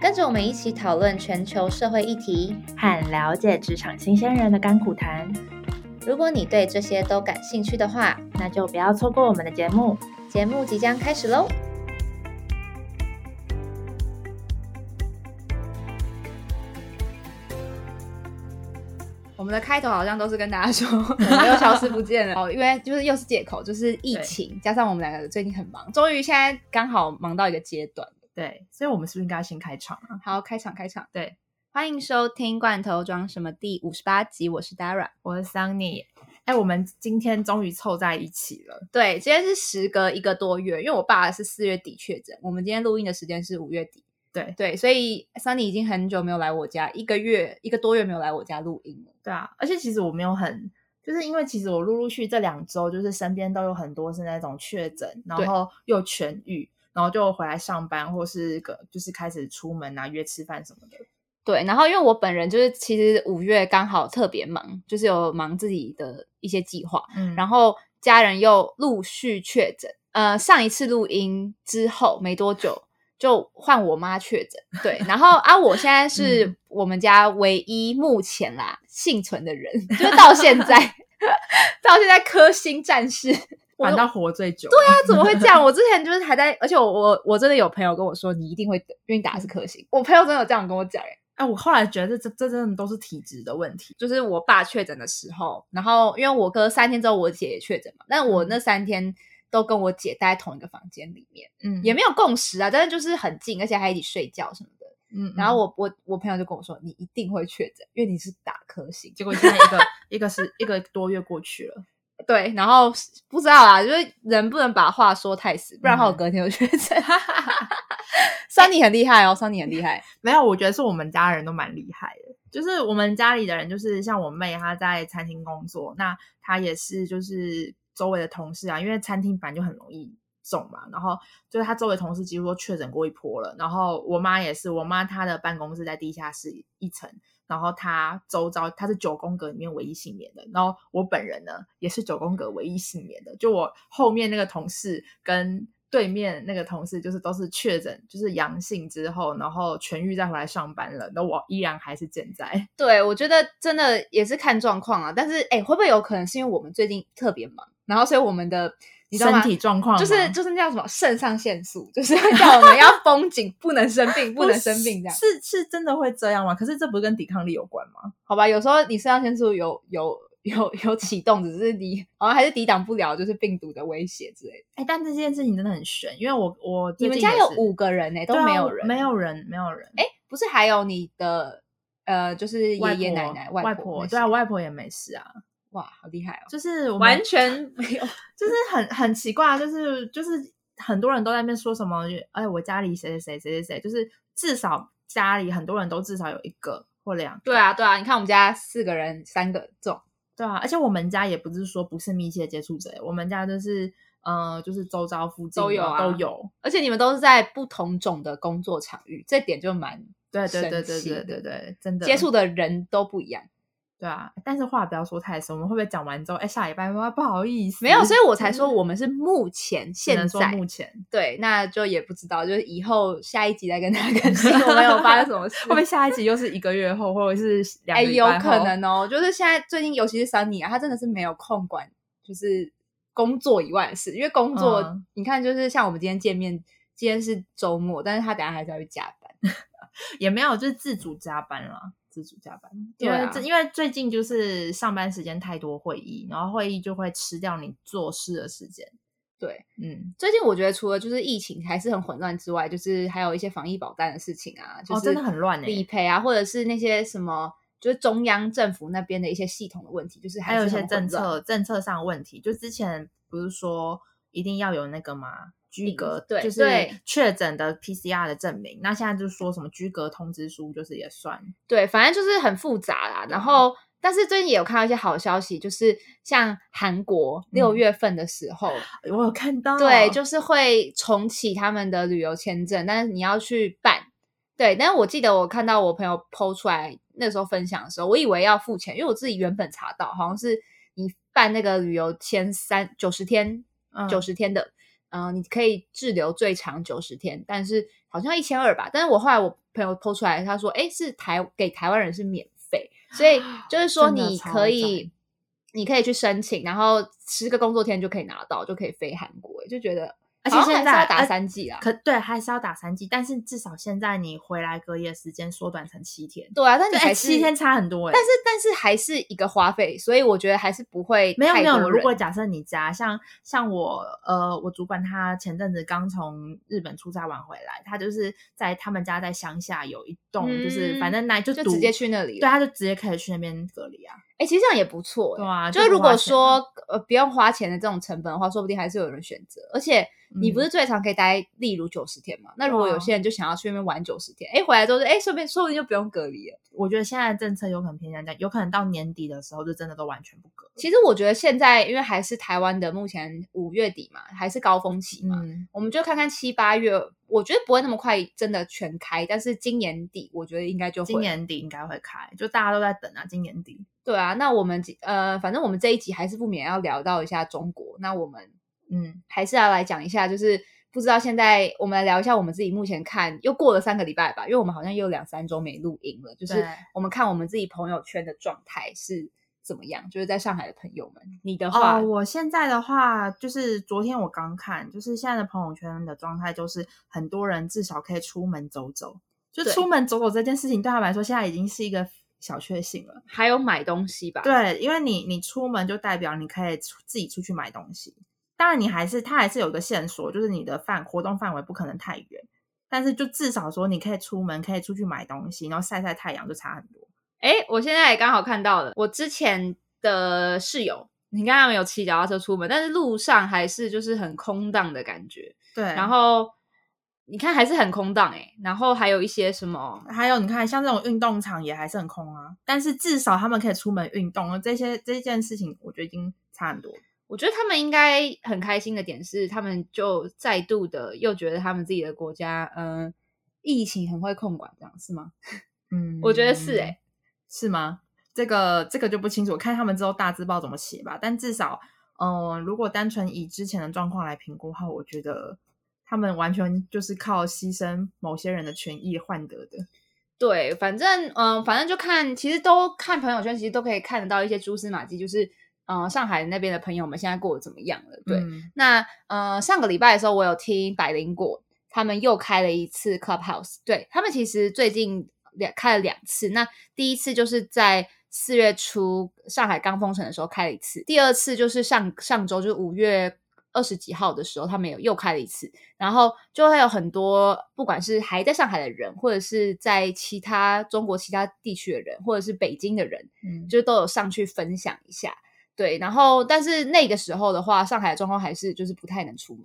跟着我们一起讨论全球社会议题。和了解职场新鲜人的甘苦谈。如果你对这些都感兴趣的话，那就不要错过我们的节目。节目即将开始喽！我们的开头好像都是跟大家说 我们又消失不见了哦，因为就是又是借口，就是疫情加上我们两个最近很忙，终于现在刚好忙到一个阶段。对，所以我们是不是应该先开场啊？好，开场开场，对，欢迎收听《罐头装什么》第五十八集，我是 Dara。我是 Sunny。哎，我们今天终于凑在一起了。对，今天是时隔一个多月，因为我爸是四月底确诊，我们今天录音的时间是五月底。对对，所以 Sunny 已经很久没有来我家，一个月一个多月没有来我家录音了。对啊，而且其实我没有很，就是因为其实我陆陆续这两周，就是身边都有很多是那种确诊，然后又痊愈，然后就回来上班，或是个就是开始出门啊，约吃饭什么的。对，然后因为我本人就是其实五月刚好特别忙，就是有忙自己的一些计划，嗯然后家人又陆续确诊。呃，上一次录音之后没多久就换我妈确诊，对，然后啊，我现在是嗯我们家唯一目前啦幸存的人，就是到现在 到现在科星战士。我反倒活最久。对啊，怎么会这样？我之前就是 还在，而且我我我真的有朋友跟我说，你一定会，因为你打的是科星。我朋友真的有这样跟我讲，哎，哎，我后来觉得这这真的都是体质的问题。就是我爸确诊的时候，然后因为我哥三天之后我姐也确诊嘛，但我那三天都跟我姐待在同一个房间里面，嗯也没有共识啊，但是就是很近，而且还一起睡觉什么的。嗯，然后我我我朋友就跟我说，你一定会确诊，因为你是打科星。结果现在一个一个是一个多月过去了。对，然后不知道啦，就是人不能把话说太死，不然的话我嗯隔天就确诊。桑尼很厉害哦，桑尼很厉害。没有，我觉得是我们家人都蛮厉害的。就是我们家里的人，就是像我妹，她在餐厅工作，那她也是就是周围的同事啊，因为餐厅本来就很容易中嘛，然后就是她周围同事几乎都确诊过一波了。然后我妈也是，我妈她的办公室在地下室一层，然后他周遭他是九宫格里面唯一幸免的，然后我本人呢也是九宫格唯一幸免的，就我后面那个同事跟。对面那个同事就是都是确诊，就是阳性之后，然后痊愈再回来上班了，那我依然还是健在。对，我觉得真的也是看状况啊。但是，哎，会不会有可能是因为我们最近特别忙，然后所以我们的你知道吗身体状况就是就是那叫什么肾上腺素，就是会叫我们要绷紧，不能生病，不能生病这样。是是真的会这样吗？可是这不是跟抵抗力有关吗？好吧，有时候你肾上腺素有有有有启动，只是你好像还是抵挡不了，就是病毒的威胁之类的。哎，但这件事情真的很悬，因为我我你们家有五个人呢、都没有人，没有人，没有人。哎，不是还有你的呃，就是外爷爷婆奶奶、外婆，对啊，外婆也没事啊，哇，好厉害哦，就是完全没有。就是很很奇怪，就是就是很多人都在那边说什么，哎，我家里谁谁谁谁谁谁，就是至少家里很多人都至少有一个或两个，对啊，对啊，你看我们家四个人，三个中，对啊，而且我们家也不是说不是密切接触者，我们家就是呃，就是周遭附近都有啊都有，而且你们都是在不同种的工作场域，这点就蛮对对对对对对对，真的接触的人都不一样。对啊，但是话不要说太深，我们会不会讲完之后，哎，下礼拜说不好意思，没有，所以我才说我们是目前 现在目前对，那就也不知道，就是以后下一集再跟大家更新我们有发生什么事 会。不会下一集又是一个月后，或者是两哎，有可能哦，就是现在最近，尤其是 Sunny 啊，他真的是没有空管，就是工作以外的事，因为工作、嗯你看，就是像我们今天见面，今天是周末，但是他等下还是要去加班。也没有，就是自主加班啦，自主加班。因为这、因为最近就是上班时间太多会议，然后会议就会吃掉你做事的时间。对，嗯，最近我觉得除了就是疫情还是很混乱之外，就是还有一些防疫保单的事情啊，就是哦真的很乱欸理赔啊，或者是那些什么，就是中央政府那边的一些系统的问题，就是还有一些政策政策上的问题，就之前不是说一定要有那个嘛居隔，对就是确诊的 PCR 的证明。那现在就说什么居隔通知书，就是也算。对，反正就是很复杂啦。然后但是最近也有看到一些好消息，就是像韩国六月份的时候，我有看到，对，就是会重启他们的旅游签证，但是你要去办。对，但是我记得我看到我朋友剖出来那时候分享的时候，我以为要付钱，因为我自己原本查到好像是你办那个旅游签三九十天，九十天的，嗯，你可以滞留最长九十天，但是好像一千二吧。但是我后来我朋友剖出来，他说，哎，是台给台湾人是免费，所以就是说你可以你可以去申请，然后十个工作天就可以拿到，就可以飞韩国，就觉得。而且现在打三剂啊，可对，还是要打三剂，但是至少现在你回来隔夜时间缩短成七天。对啊，但你还七天差很多哎。但是但是还是一个花费，所以我觉得还是不会没有没有。如果假设你家像像我呃，我主管他前阵子刚从日本出差完回来，他就是在他们家在乡下有一栋，就是反正那就就直接去那里，对，他就直接可以去那边隔离啊。哎，其实这样也不错，对啊。就是如果说呃不用花钱的这种成本的话，说不定还是有人选择，而且。你不是最长可以待，例如九十天嘛？那如果有些人就想要去那边玩九十天，哎，回来之后，哎，顺便说不定就不用隔离了。我觉得现在的政策有可能偏向这样，有可能到年底的时候就真的都完全不隔。其实我觉得现在因为还是台湾的目前五月底嘛，还是高峰期嘛，我们就看看七八月，我觉得不会那么快真的全开，但是今年底我觉得应该就会今年底应该会开，就大家都在等啊，今年底。对啊，那我们呃，反正我们这一集还是不免要聊到一下中国，那我们嗯，还是要来讲一下，就是。不知道现在我们来聊一下我们自己目前看又过了三个礼拜吧，因为我们好像又两三周没录音了。就是我们看我们自己朋友圈的状态是怎么样，就是在上海的朋友们，你的话，我现在的话就是昨天我刚看，就是现在的朋友圈的状态，就是很多人至少可以出门走走，就出门走走这件事情对他们来说现在已经是一个小确幸了。还有买东西吧，对，因为你你出门就代表你可以出自己出去买东西。当然，你还是它还是有一个线索，就是你的范活动范围不可能太远，但是就至少说你可以出门，可以出去买东西，然后晒晒太阳，就差很多。哎，我现在也刚好看到了，我之前的室友，你刚刚有骑脚踏车出门，但是路上还是就是很空荡的感觉。对，然后你看还是很空荡哎，然后还有一些什么，还有你看像这种运动场也还是很空啊，但是至少他们可以出门运动，这些这件事情我觉得已经差很多。我觉得他们应该很开心的点是，他们就再度的又觉得他们自己的国家，嗯，疫情很会控管，这样是吗？嗯，我觉得是，哎，是吗？这个这个就不清楚，看他们之后大字报怎么写吧。但至少，嗯，如果单纯以之前的状况来评估的话，我觉得他们完全就是靠牺牲某些人的权益换得的。对，反正，嗯，反正就看，其实都看朋友圈，其实都可以看得到一些蛛丝马迹，就是。嗯，上海那边的朋友们现在过得怎么样了？对，那呃，上个礼拜的时候，我有听百灵果他们又开了一次 Clubhouse。对他们其实最近两开了两次，那第一次就是在四月初上海刚封城的时候开了一次，第二次就是上上周就是五月二十几号的时候，他们有又开了一次，然后就会有很多不管是还在上海的人，或者是在其他中国其他地区的人，或者是北京的人，嗯，就都有上去分享一下。对，然后但是那个时候的话，上海的状况还是就是不太能出门，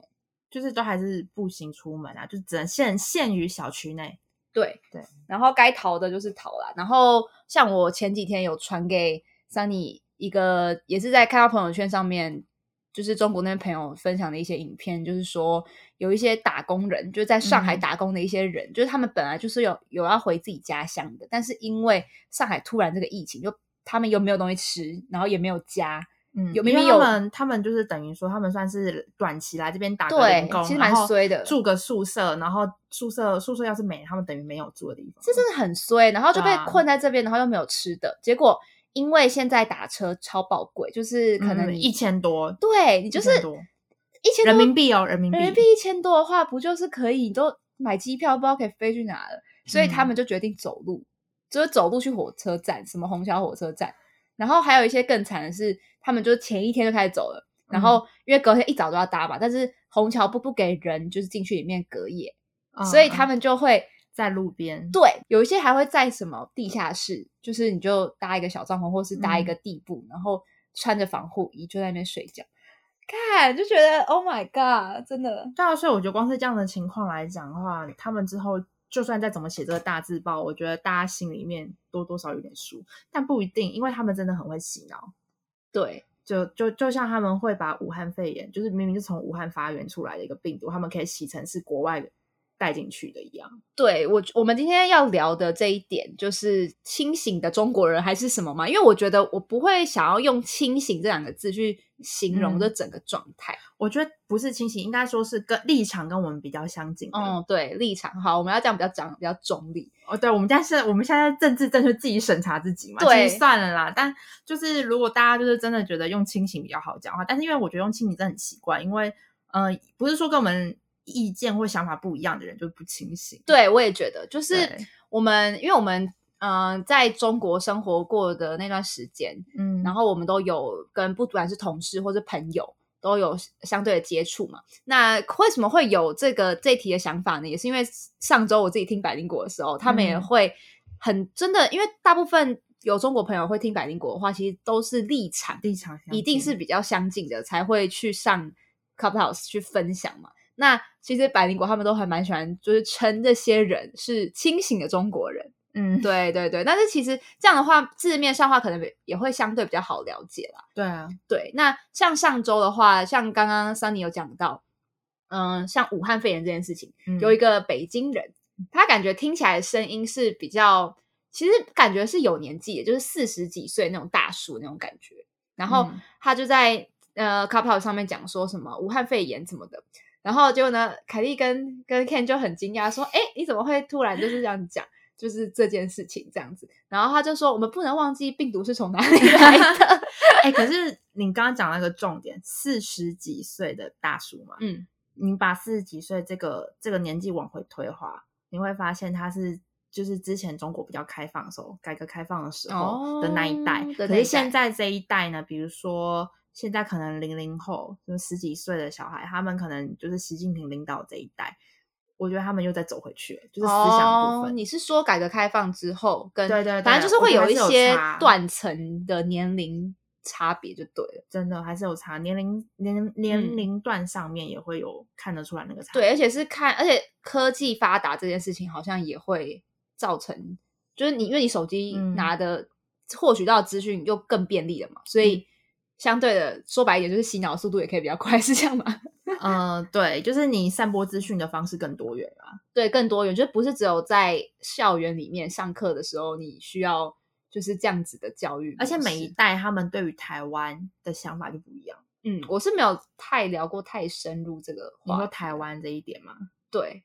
就是都还是步行出门啊，就只能限限于小区内。对对，然后该逃的就是逃了。然后像我前几天有传给 Sunny 一个，也是在看到朋友圈上面，就是中国那边朋友分享的一些影片，就是说有一些打工人，就是在上海打工的一些人，就是他们本来就是有有要回自己家乡的，但是因为上海突然这个疫情就。他们又没有东西吃，然后也没有家，嗯，有明明有他们，他们就是等于说，他们算是短期来这边打对，工，其实蛮衰的，住个宿舍，然后宿舍宿舍要是没，他们等于没有住的地方，这真的很衰，然后就被困在这边，然后又没有吃的，结果因为现在打车超宝贵，就是可能一千多，对你就是一千人民币哦，人民币，人民币一千多的话，不就是可以都买机票，不知道可以飞去哪了，所以他们就决定走路。就是走路去火车站，什么虹桥火车站，然后还有一些更惨的是，他们就是前一天就开始走了，然后因为隔天一早都要搭嘛，但是虹桥不不给人就是进去里面隔夜，所以他们就会在路边。对，有一些还会在什么地下室，就是你就搭一个小帐篷，或是搭一个地布，然后穿着防护衣就在那边睡觉，看就觉得 Oh my God，真的。对啊，所以我觉得光是这样的情况来讲的话，他们之后。就算再怎么写这个大字报，我觉得大家心里面多多少有点数，但不一定，因为他们真的很会洗脑。对，就就就像他们会把武汉肺炎，就是明明是从武汉发源出来的一个病毒，他们可以洗成是国外的。带进去的一样，对我我们今天要聊的这一点就是清醒的中国人还是什么嘛？因为我觉得我不会想要用清醒这两个字去形容这整个状态。我觉得不是清醒，应该说是跟立场跟我们比较相近。嗯，对，立场好，我们要这样比较讲比较中立。哦，对，我们现在是我们现在政治正确自己审查自己嘛？对，算了啦。但就是如果大家就是真的觉得用清醒比较好讲话，但是因为我觉得用清醒真的很奇怪，因为呃，不是说跟我们。意见或想法不一样的人就不清醒。对，我也觉得，就是我们，因为我们嗯，在中国生活过的那段时间，嗯，然后我们都有跟不管是同事或者朋友都有相对的接触嘛。那为什么会有这个这题的想法呢？也是因为上周我自己听百灵果的时候，他们也会很真的，因为大部分有中国朋友会听百灵果的话，其实都是立场立场一定是比较相近的，才会去上 Clubhouse 去分享嘛。那其实百灵果他们都还蛮喜欢，就是称这些人是清醒的中国人。嗯，对对对。但是其实这样的话，字面上话可能也会相对比较好了解啦。对啊，对。那像上周的话，像刚刚 Sunny 有讲到，嗯，像武汉肺炎这件事情，有一个北京人，他感觉听起来声音是比较，其实感觉是有年纪，就是四十几岁那种大叔那种感觉。然后他就在呃 c o u p l 上面讲说什么武汉肺炎什么的。然后结果呢？凯莉跟跟 Ken 就很惊讶，说：“哎，你怎么会突然就是这样讲？就是这件事情这样子。”然后他就说：“我们不能忘记病毒是从哪里来的。”哎，可是你刚刚讲那个重点，四十几岁的大叔嘛，嗯，你把四十几岁这个这个年纪往回推话，你会发现他是就是之前中国比较开放的时候，改革开放的时候的那一代。可是现在这一代呢，比如说。现在可能零零后就十几岁的小孩，他们可能就是习近平领导这一代，我觉得他们又在走回去了，就是思想部分。你是说改革开放之后，跟对对，反正就是会有一些断层的年龄差别，就对了，真的还是有差，年龄年年龄段上面也会有看得出来那个差。对，而且是看，而且科技发达这件事情好像也会造成，就是你因为你手机拿的获取到资讯又更便利了嘛，所以。相对的说白一点，就是洗脑速度也可以比较快，是这样吗？嗯，对，就是你散播资讯的方式更多元啊。对，更多元，就不是只有在校园里面上课的时候，你需要就是这样子的教育。而且每一代他们对于台湾的想法就不一样。嗯，我是没有太聊过太深入这个。你说台湾这一点吗？对，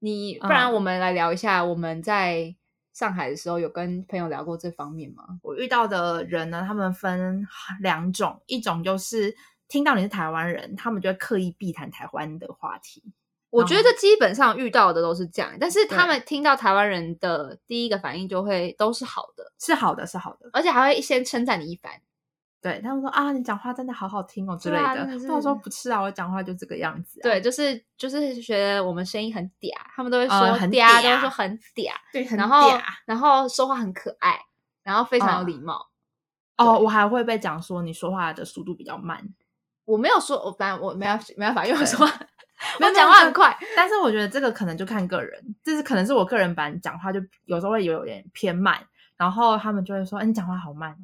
你不然我们来聊一下我们在。上海的时候有跟朋友聊过这方面吗？我遇到的人呢，他们分两种，一种就是听到你是台湾人，他们就会刻意避谈台湾的话题。我觉得基本上遇到的都是这样，但是他们听到台湾人的第一个反应就会都是好的，是好的，是好的，而且还会先称赞你一番。对他们说啊，你讲话真的好好听哦之类的。他们说不是啊，我讲话就这个样子。对，就是就是觉得我们声音很嗲，他们都会说很嗲，都说很嗲。对，然后然后说话很可爱，然后非常有礼貌。哦，我还会被讲说你说话的速度比较慢。我没有说，我反正我没有没办法，因为我说话 我讲话很快。但是我觉得这个可能就看个人，就是可能是我个人版讲话就有时候会有点偏慢，然后他们就会说，哎，你讲话好慢。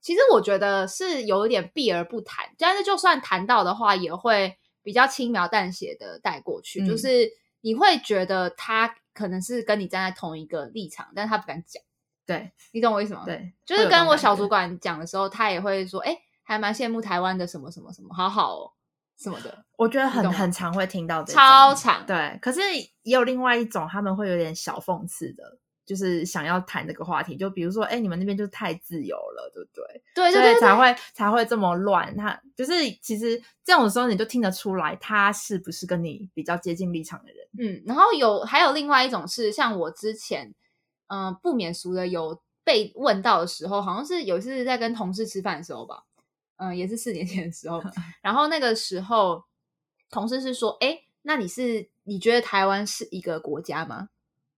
其实我觉得是有一点避而不谈，但是就算谈到的话，也会比较轻描淡写的带过去。就是你会觉得他可能是跟你站在同一个立场，但是他不敢讲。对你懂我意思吗？对，就是跟我小主管讲的时候，他也会说：“哎，还蛮羡慕台湾的什么什么什么，好好哦，什么的。”我觉得很很常会听到这超常。对，可是也有另外一种，他们会有点小讽刺的。就是想要谈这个话题，就比如说，哎，你们那边就是太自由了，对不对？对，所以才会才会这么乱。他就是其实这种时候，你就听得出来，他是不是跟你比较接近立场的人？嗯，然后有还有另外一种是，像我之前，嗯，不免俗的有被问到的时候，好像是有一次在跟同事吃饭的时候吧，嗯，也是四年前的时候。然后那个时候，同事是说，哎，那你是你觉得台湾是一个国家吗？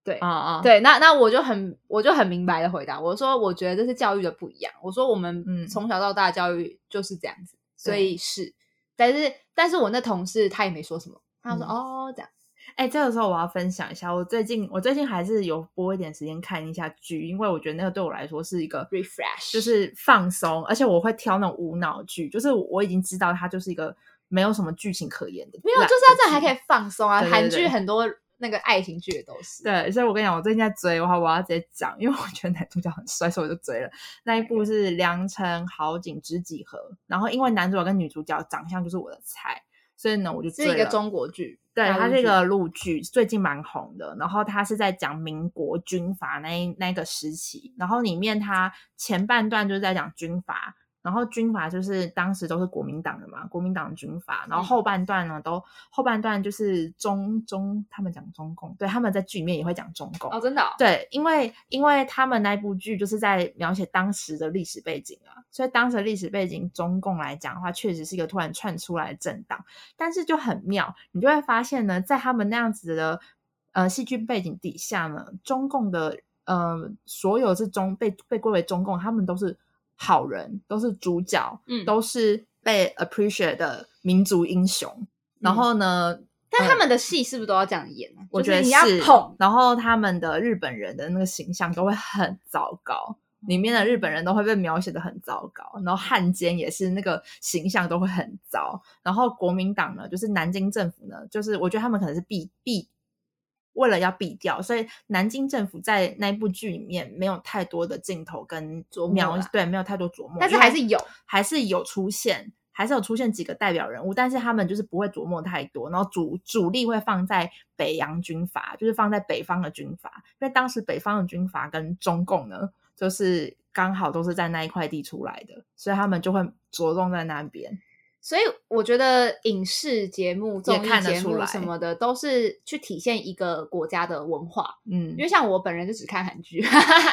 对啊啊，对，那那我就很我就很明白的回答，我说我觉得这是教育的不一样，我说我们从小到大教育就是这样子，所以是，但是但是我那同事他也没说什么，他说哦这样，哎，这个时候我要分享一下，我最近我最近还是有播一点时间看一下剧，因为我觉得那个对我来说是一个 refresh，就是放松，而且我会挑那种无脑剧，就是我已经知道它就是一个没有什么剧情可言的，没有，就是它这样还可以放松啊。韩剧很多那个爱情剧也都是。对，所以我跟你讲，我最近在追，我我要直接讲，因为我觉得男主角很帅，所以我就追了。那一部是《良辰好景知几何》，然后因为男主角跟女主角长相就是我的菜。所以呢，我就是一个中国剧，对，它是一个陆剧，最近蛮红的。然后它是在讲民国军阀那那个时期，然后里面它前半段就是在讲军阀。然后军阀就是当时都是国民党的嘛，国民党军阀。然后后半段呢，都后半段就是中中，他们讲中共，对，他们在剧里面也会讲中共哦，真的，对，因为因为他们那部剧就是在描写当时的历史背景啊，所以当时的历史背景，中共来讲的话，确实是一个突然窜出来的政党，但是就很妙，你就会发现呢，在他们那样子的呃戏剧背景底下呢，中共的呃所有是中被被归为中共，他们都是。好人都是主角，嗯，都是被 appreciate 的民族英雄。然后呢，但他们的戏是不是都要这样演呢？我觉得是。然后他们的日本人的那个形象都会很糟糕，里面的日本人都会被描写的很糟糕。然后汉奸也是那个形象都会很糟。然后国民党呢，就是南京政府呢，就是我觉得他们可能是避避。为了要避掉，所以南京政府在那部剧里面没有太多的镜头跟琢磨，对，没有太多琢磨，但是还是有，还是有出现，还是有出现几个代表人物，但是他们就是不会琢磨太多，然后主主力会放在北洋军阀，就是放在北方的军阀，因为当时北方的军阀跟中共呢，就是刚好都是在那一块地出来的，所以他们就会着重在那边。所以我觉得影视节目、综艺节目什么的，都是去体现一个国家的文化。嗯，因为像我本人就只看韩剧，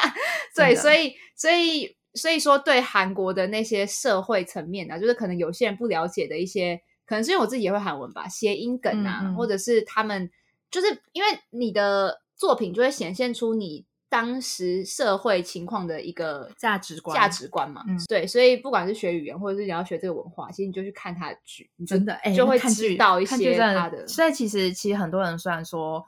对，所以所以所以说对韩国的那些社会层面啊，就是可能有些人不了解的一些，可能是因为我自己也会韩文吧，谐音梗啊，或者是他们就是因为你的作品就会显现出你。当时社会情况的一个价值观，价值观嘛，嗯对，所以不管是学语言，或者是你要学这个文化，其实你就去看他的剧，真的哎就会知道一些他的。所以其实其实很多人虽然说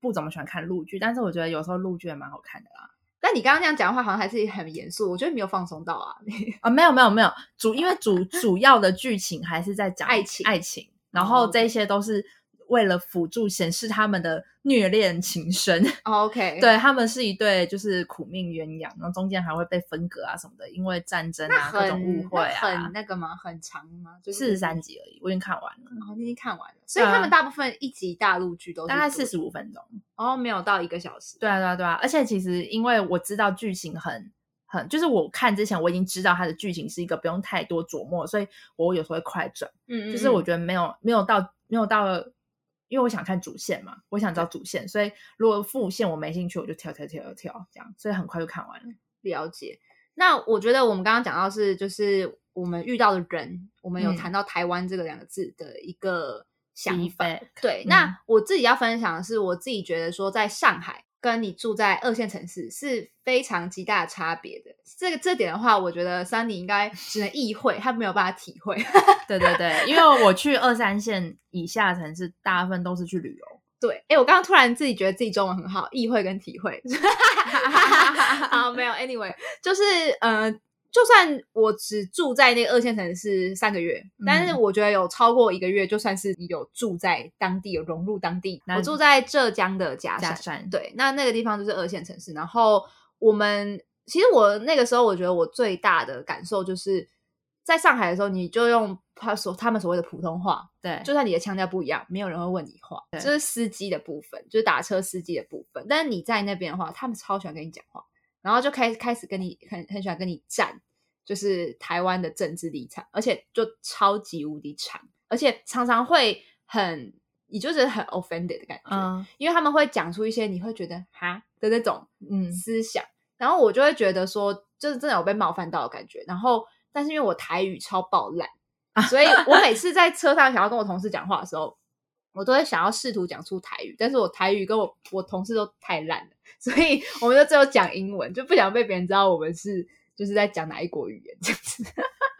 不怎么喜欢看陆剧，但是我觉得有时候陆剧也蛮好看的啦。但你刚刚那样讲的话，好像还是很严肃，我觉得没有放松到啊。啊，没有没有没有，主因为主主要的剧情还是在讲爱情爱情，然后这些都是。为了辅助显示他们的虐恋情深，OK，对他们是一对就是苦命鸳鸯，然后中间还会被分隔啊什么的，因为战争啊各种误会啊，很那个吗？很长吗？就四十三集而已，我已经看完了。哦，你已经看完了，所以他们大部分一集大陆剧都大概四十五分钟，哦，没有到一个小时。对啊，对啊，对啊，而且其实因为我知道剧情很很，就是我看之前我已经知道它的剧情是一个不用太多琢磨，所以我有时候会快转。嗯嗯，就是我觉得没有没有到没有到。因为我想看主线嘛，我想知道主线，所以如果副线我没兴趣，我就跳跳跳跳跳这样，所以很快就看完了。了解。那我觉得我们刚刚讲到是，就是我们遇到的人，我们有谈到台湾这个两个字的一个想法。对，那我自己要分享的是，我自己觉得说，在上海。跟你住在二线城市是非常极大的差别的。这个这点的话，我觉得 Sunny 应该只能意会，他没有办法体会。对对对，因为我去二三线以下城市，大部分都是去旅游。对，哎，我刚刚突然自己觉得自己中文很好，意会跟体会。好，没有，Anyway，就是呃。就算我只住在那个二线城市三个月，但是我觉得有超过一个月，就算是你有住在当地，有融入当地。我住在浙江的嘉山，对，那那个地方就是二线城市。然后我们其实我那个时候，我觉得我最大的感受就是在上海的时候，你就用他所他们所谓的普通话，对，就算你的腔调不一样，没有人会问你话，这是司机的部分，就是打车司机的部分。但是你在那边的话，他们超喜欢跟你讲话，然后就开开始跟你很很喜欢跟你站。就是台湾的政治立场，而且就超级无敌长，而且常常会很，你就是很 offended 的感觉，因为他们会讲出一些你会觉得哈的那种嗯思想，然后我就会觉得说，就是真的有被冒犯到的感觉。然后，但是因为我台语超爆烂，所以我每次在车上想要跟我同事讲话的时候，我都会想要试图讲出台语，但是我台语跟我我同事都太烂了，所以我们就只有讲英文，就不想被别人知道我们是。就是在讲哪一国语言这样子，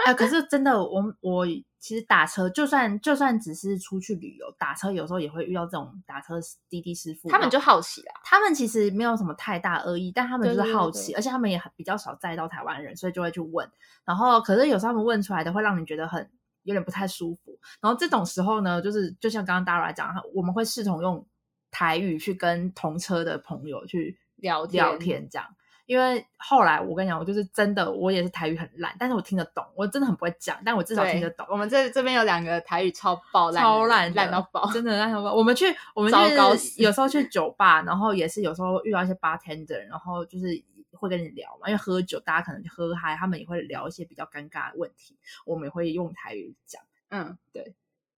哎，可是真的，我我其实打车，就算就算只是出去旅游，打车有时候也会遇到这种打车滴滴师傅，他们就好奇啦。他们其实没有什么太大恶意，但他们就是好奇，而且他们也比较少载到台湾人，所以就会去问。然后，可是有时候他们问出来的会让你觉得很有点不太舒服。然后这种时候呢，就是就像刚刚 Dara 讲，我们会试同用台语去跟同车的朋友去聊聊天，这样。因为后来我跟你讲，我就是真的，我也是台语很烂，但是我听得懂，我真的很不会讲，但我至少听得懂。我们这这边有两个台语超爆烂，超烂烂到爆，真的烂到爆。我们去，我们去，有时候去酒吧，然后也是有时候遇到一些 bartender，然后就是会跟你聊嘛，因为喝酒大家可能喝嗨，他们也会聊一些比较尴尬的问题，我们也会用台语讲。嗯，对，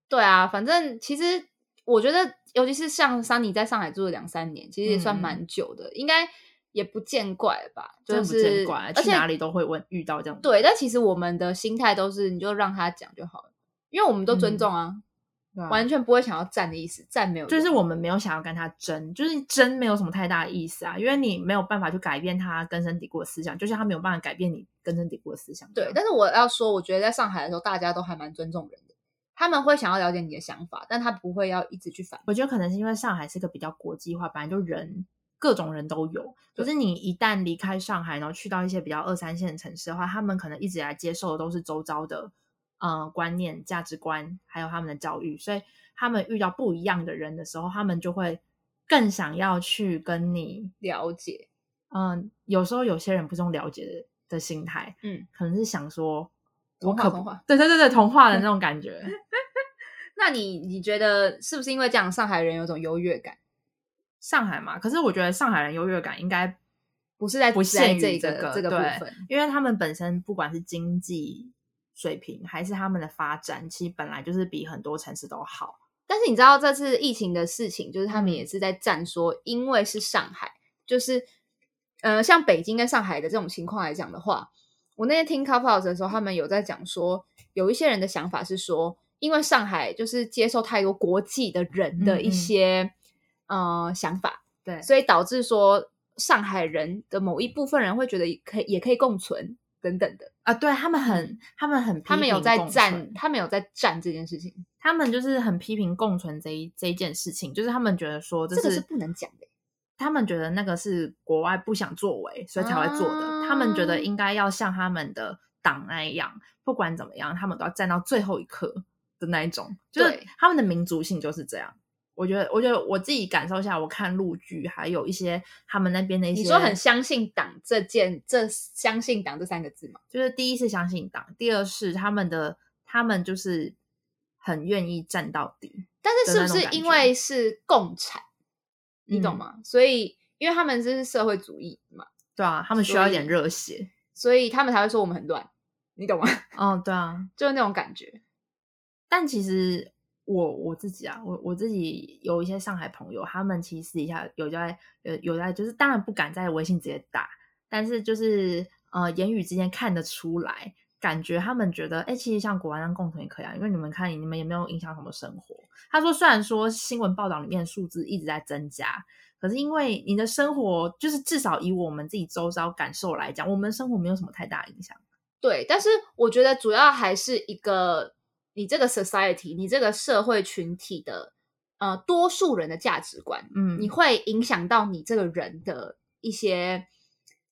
对啊，反正其实我觉得，尤其是像桑尼在上海住了两三年，其实也算蛮久的，应该。也不见怪吧，就是而且哪里都会问遇到这样。对，但其实我们的心态都是，你就让他讲就好了，因为我们都尊重啊，完全不会想要战的意思，战没有，就是我们没有想要跟他争，就是争没有什么太大的意思啊，因为你没有办法去改变他根深蒂固的思想，就像他没有办法改变你根深蒂固的思想。对，但是我要说，我觉得在上海的时候，大家都还蛮尊重人的，他们会想要了解你的想法，但他不会要一直去反。我觉得可能是因为上海是个比较国际化，本来就人。各种人都有，可是你一旦离开上海，然后去到一些比较二三线城市的话，他们可能一直来接受的都是周遭的呃观念、价值观，还有他们的教育，所以他们遇到不一样的人的时候，他们就会更想要去跟你了解。嗯，有时候有些人不是用了解的的心态，嗯，可能是想说童话童话，对对对对，童话的那 种感觉。那你你觉得是不是因为这样，上海人有种优越感？上海嘛，可是我觉得上海人优越感应该不是在不限于这个这个部分，因为他们本身不管是经济水平还是他们的发展，其实本来就是比很多城市都好。但是你知道这次疫情的事情，就是他们也是在站说，因为是上海，就是呃，像北京跟上海的这种情况来讲的话，我那天听 c o u p l e 的时候，他们有在讲说，有一些人的想法是说，因为上海就是接受太多国际的人的一些。呃，想法对，所以导致说上海人的某一部分人会觉得可以也可以共存等等的。啊，对他们很他们很他们有在站，他们有在站这件事情，他们就是很批评共存这一这一件事情，就是他们觉得说这个是不能讲的，他们觉得那个是国外不想作为，所以才会做的，他们觉得应该要像他们的党那样，不管怎么样，他们都要站到最后一刻的那一种，就是他们的民族性就是这样。我觉得，我觉得我自己感受下，我看陆剧，还有一些他们那边的一些，你说很相信党这件，这相信党这三个字嘛？就是第一是相信党，第二是他们的，他们就是很愿意站到底。但是是不是因为是共产，你懂吗？所以因为他们这是社会主义嘛，对啊，他们需要一点热血，所以他们才会说我们很乱，你懂吗？哦，对啊，就是那种感觉。但其实。我我自己啊，我我自己有一些上海朋友，他们其实私底下有在有有在，就是当然不敢在微信直接打，但是就是呃言语之间看得出来，感觉他们觉得，哎，其实像国安共同也可以啊，因为你们看你们也没有影响什么生活。他说，虽然说新闻报道里面数字一直在增加，可是因为你的生活，就是至少以我们自己周遭感受来讲，我们生活没有什么太大影响。对，但是我觉得主要还是一个。你这个 society，你这个社会群体的呃多数人的价值观，嗯，你会影响到你这个人的一些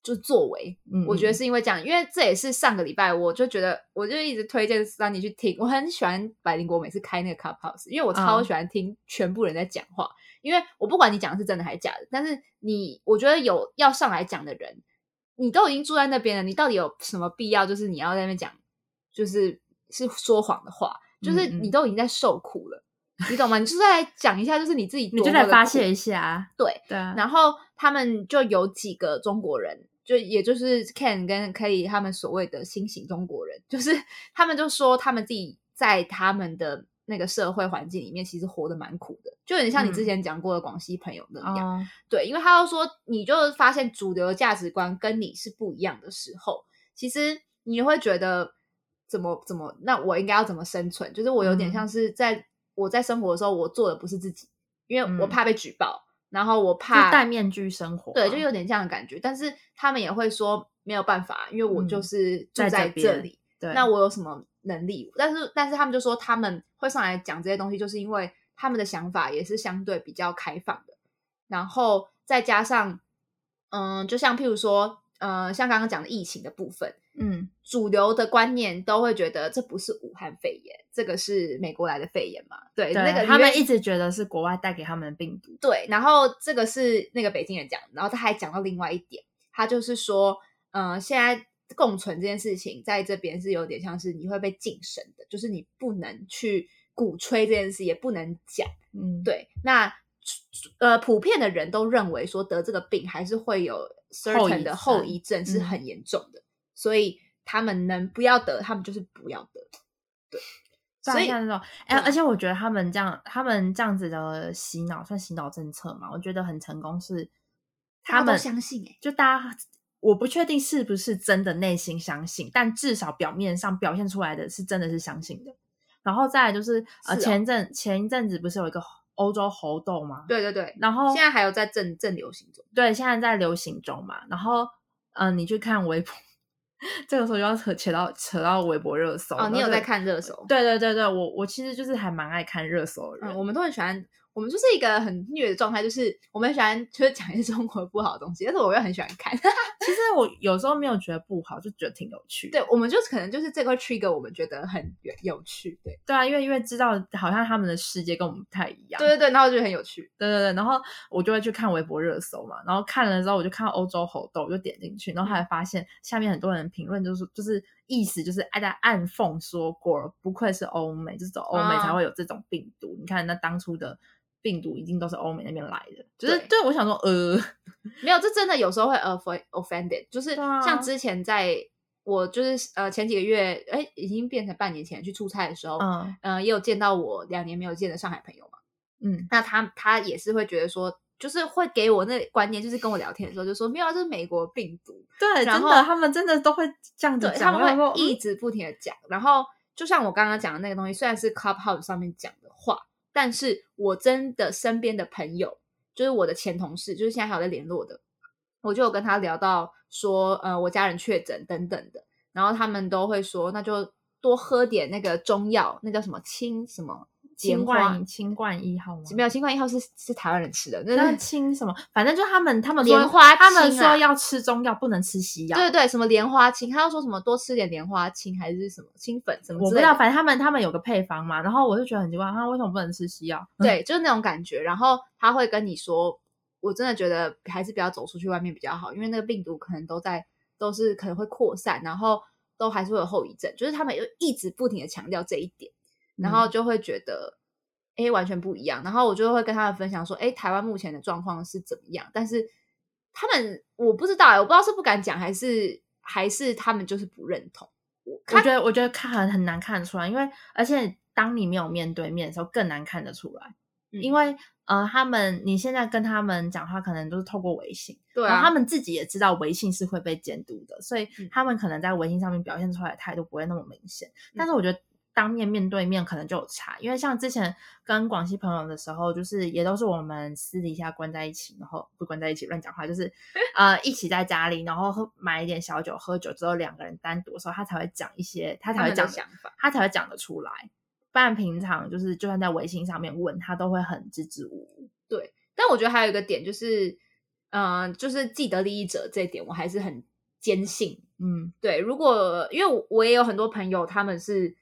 就作为，嗯，我觉得是因为这样，因为这也是上个礼拜我就觉得，我就一直推荐让你去听，我很喜欢百灵国每次开那个 cup house，因为我超喜欢听全部人在讲话，因为我不管你讲的是真的还是假的，但是你我觉得有要上来讲的人，你都已经住在那边了，你到底有什么必要就是你要在那边讲，就是。是说谎的话，就是你都已经在受苦了，你懂吗？你就是在讲一下，就是你自己，你就在发泄一下，对对。然后他们就有几个中国人，就也就是 Ken 跟 Kelly 他们所谓的新型中国人，就是他们就说他们自己在他们的那个社会环境里面，其实活得蛮苦的，就有点像你之前讲过的广西朋友那样。对，因为他又说，你就发现主流的价值观跟你是不一样的时候，其实你会觉得。怎么怎么？那我应该要怎么生存？就是我有点像是在我在生活的时候，我做的不是自己，因为我怕被举报，然后我怕戴面具生活，对，就有点这样的感觉。但是他们也会说没有办法，因为我就是住在这里，对，那我有什么能力？但是但是他们就说他们会上来讲这些东西，就是因为他们的想法也是相对比较开放的，然后再加上，嗯，就像譬如说，呃，像刚刚讲的疫情的部分，嗯，主流的观念都会觉得这不是武汉肺炎，这个是美国来的肺炎嘛？对，那个他们一直觉得是国外带给他们的病毒。对，然后这个是那个北京人讲，然后他还讲到另外一点，他就是说，嗯，现在。共存这件事情在这边是有点像是你会被禁神的，就是你不能去鼓吹这件事，也不能讲。嗯，对。那呃，普遍的人都认为说得这个病还是会有 certain 的后遗症，是很严重的。所以他们能不要得，他们就是不要得。对。所以像那种，哎，而且我觉得他们这样，他们这样子的洗脑算洗脑政策嘛？我觉得很成功，是他们相信，哎，就大家。我不确定是不是真的内心相信，但至少表面上表现出来的是真的是相信的。然后再来就是呃，前阵前一阵子不是有一个欧洲猴痘吗？对对对。然后现在还有在正正流行中。对，现在在流行中嘛。然后嗯，你去看微博，这个时候就要扯扯到扯到微博热搜。哦，你有在看热搜？对对对对，我我其实就是还蛮爱看热搜的。嗯，我们都很喜欢。我们就是一个很虐的状态，就是我们喜欢就是讲一些中国不好的东西，但是我又很喜欢看。其实我有时候没有觉得不好，就觉得挺有趣。对，我们就是可能就是这块 trigger，我们觉得很有趣。对，对啊，因为因为知道好像他们的世界跟我们不太一样。对对对，然后就很有趣。对对对，然后我就会去看微博热搜嘛，然后看了之后我就看到欧洲猴痘，我就点进去，然后还发现下面很多人评论，就是就是意思就是爱在暗讽说过，不愧是欧美，就是欧美才会有这种病毒。你看那当初的。病毒一定都是欧美那边来的，就是对我想说，呃，没有，这真的有时候会 offended，就是像之前在我就是呃前几个月，哎，已经变成半年前去出差的时候，嗯嗯，也有见到我两年没有见的上海朋友嘛，嗯，那他他也是会觉得说，就是会给我那观念，就是跟我聊天的时候就说，没有，这是美国病毒，对，真的，他们真的都会这样子讲，他们会一直不停的讲，然后就像我刚刚讲的那个东西，虽然是 Clubhouse 上面讲的话。但是我真的身边的朋友，就是我的前同事，就是现在还有在联络的，我就有跟他聊到说，呃，我家人确诊等等的，然后他们都会说，那就多喝点那个中药，那叫什么清什么。清冠清冠一号吗？没有，清冠一号是是台湾人吃的。那清什么？反正就他们他们莲花他们说要吃中药，不能吃西药。对对，什么莲花清，他要说什么多吃点莲花清还是什么清粉什么？我不知道，反正他们他们有个配方嘛。然后我就觉得很奇怪，他为什么不能吃西药？对，就是那种感觉。然后他会跟你说，我真的觉得还是不要走出去外面比较好，因为那个病毒可能都在，都是可能会扩散，然后都还是会有后遗症。就是他们又一直不停的强调这一点，然后就会觉得。哎，完全不一样。然后我就会跟他们分享说，哎，台湾目前的状况是怎么样？但是他们我不知道，我不知道是不敢讲，还是还是他们就是不认同。我我觉得，我觉得看很很难看得出来，因为而且当你没有面对面的时候，更难看得出来。因为呃，他们你现在跟他们讲话，可能都是透过微信，对啊，他们自己也知道微信是会被监督的，所以他们可能在微信上面表现出来的态度不会那么明显。但是我觉得。当面面对面可能就有差，因为像之前跟广西朋友的时候，就是也都是我们私底下关在一起，然后不关在一起乱讲话，就是 呃一起在家里，然后喝买一点小酒，喝酒之后两个人单独的时候，他才会讲一些，他才会讲想法，他才会讲得出来。不然平常就是就算在微信上面问他，都会很支支吾吾。对，但我觉得还有一个点就是，嗯，就是既得利益者这一点，我还是很坚信。嗯，对，如果因为我也有很多朋友，他们是。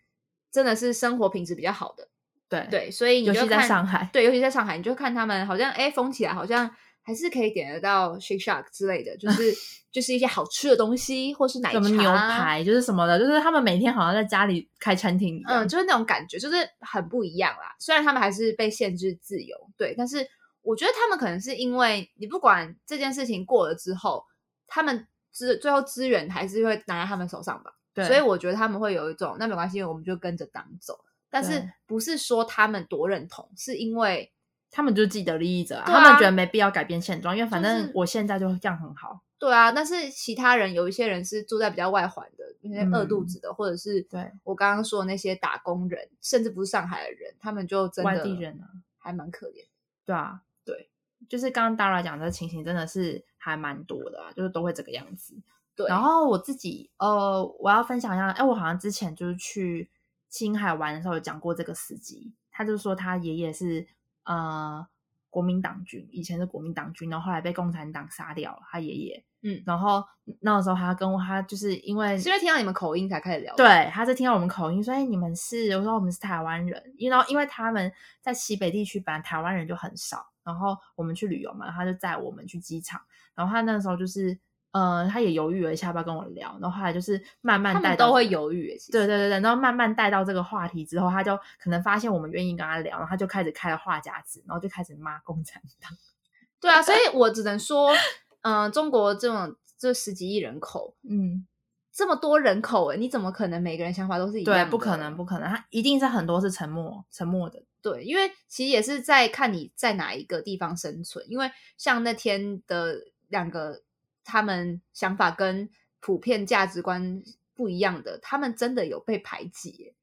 真的是生活品质比较好的，对对，所以尤其在上海，对，尤其在上海，你就看他们好像哎封起来，好像还是可以点得到 shake shack 之类的，就是 就是一些好吃的东西，或是奶茶、牛排，就是什么的，就是他们每天好像在家里开餐厅一样，嗯，就是那种感觉，就是很不一样啦。虽然他们还是被限制自由，对，但是我觉得他们可能是因为你不管这件事情过了之后，他们资最后资源还是会拿在他们手上吧。所以我觉得他们会有一种，那没关系，我们就跟着党走。但是不是说他们多认同，是因为他们就是既得利益者啊，他们觉得没必要改变现状，因为反正我现在就这样很好。对啊，但是其他人有一些人是住在比较外环的，那些饿肚子的，或者是对我刚刚说的那些打工人，甚至不是上海的人，他们就真的外地人啊，还蛮可怜。对啊，对，就是刚刚 Dara 讲的情形，真的是还蛮多的啊，就是都会这个样子。对，然后我自己呃，我要分享一下，哎，我好像之前就是去青海玩的时候有讲过这个司机，他就说他爷爷是呃国民党军，以前是国民党军，然后后来被共产党杀掉了，他爷爷。嗯，然后那个时候他跟我，他就是因为是因为听到你们口音才开始聊。对，他是听到我们口音，说：“哎，你们是？”我说：“我们是台湾人。”因为因为他们在西北地区，本来台湾人就很少。然后我们去旅游嘛，他就载我们去机场。然后他那时候就是，呃，他也犹豫了一下，要不要跟我聊。然后后来就是慢慢带都会犹豫。对对对对，然后慢慢带到这个话题之后，他就可能发现我们愿意跟他聊，然后他就开始开了话匣子，然后就开始骂共产党。对啊，所以我只能说，嗯，中国这种。这十几亿人口，嗯，这么多人口，哎，你怎么可能每个人想法都是一样？对，不可能，不可能，他一定是很多是沉默、沉默的。对，因为其实也是在看你在哪一个地方生存。因为像那天的两个，他们想法跟普遍价值观不一样的，他们真的有被排挤。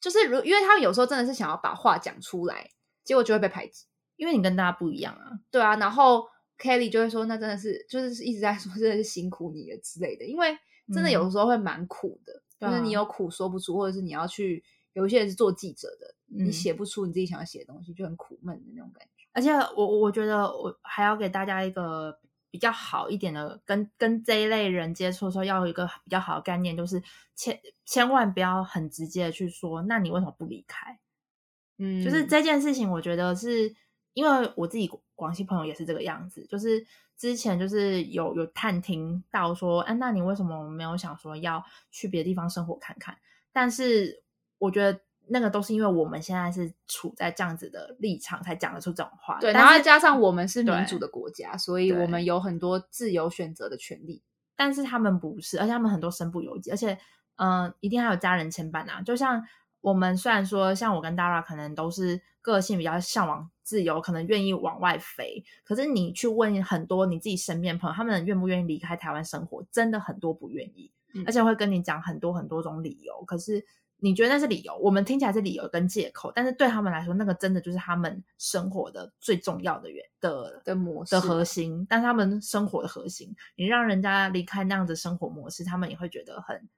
就是如，因为他们有时候真的是想要把话讲出来，结果就会被排挤，因为你跟大家不一样啊。对啊，然后。Kelly 就会说：“那真的是，就是一直在说，真的是辛苦你了之类的。因为真的有的时候会蛮苦的，就是你有苦说不出，或者是你要去，有一些人是做记者的，你写不出你自己想要写的东西，就很苦闷的那种感觉。而且我我觉得我还要给大家一个比较好一点的，跟跟这一类人接触的时候，要有一个比较好的概念，就是千千万不要很直接的去说，那你为什么不离开？嗯，就是这件事情，我觉得是因为我自己。”广西朋友也是这个样子，就是之前就是有有探听到说，哎，那你为什么没有想说要去别的地方生活看看？但是我觉得那个都是因为我们现在是处在这样子的立场，才讲得出这种话。对，然后加上我们是民主的国家，所以我们有很多自由选择的权利。但是他们不是，而且他们很多身不由己，而且嗯，一定还有家人牵绊啊。就像我们虽然说，像我跟 Dara 可能都是个性比较向往。自由可能愿意往外飞，可是你去问很多你自己身边朋友，他们愿不愿意离开台湾生活？真的很多不愿意，而且会跟你讲很多很多种理由。可是你觉得那是理由，我们听起来是理由跟借口，但是对他们来说，那个真的就是他们生活的最重要的原的的模的核心。但是他们生活的核心，你让人家离开那样子生活模式，他们也会觉得很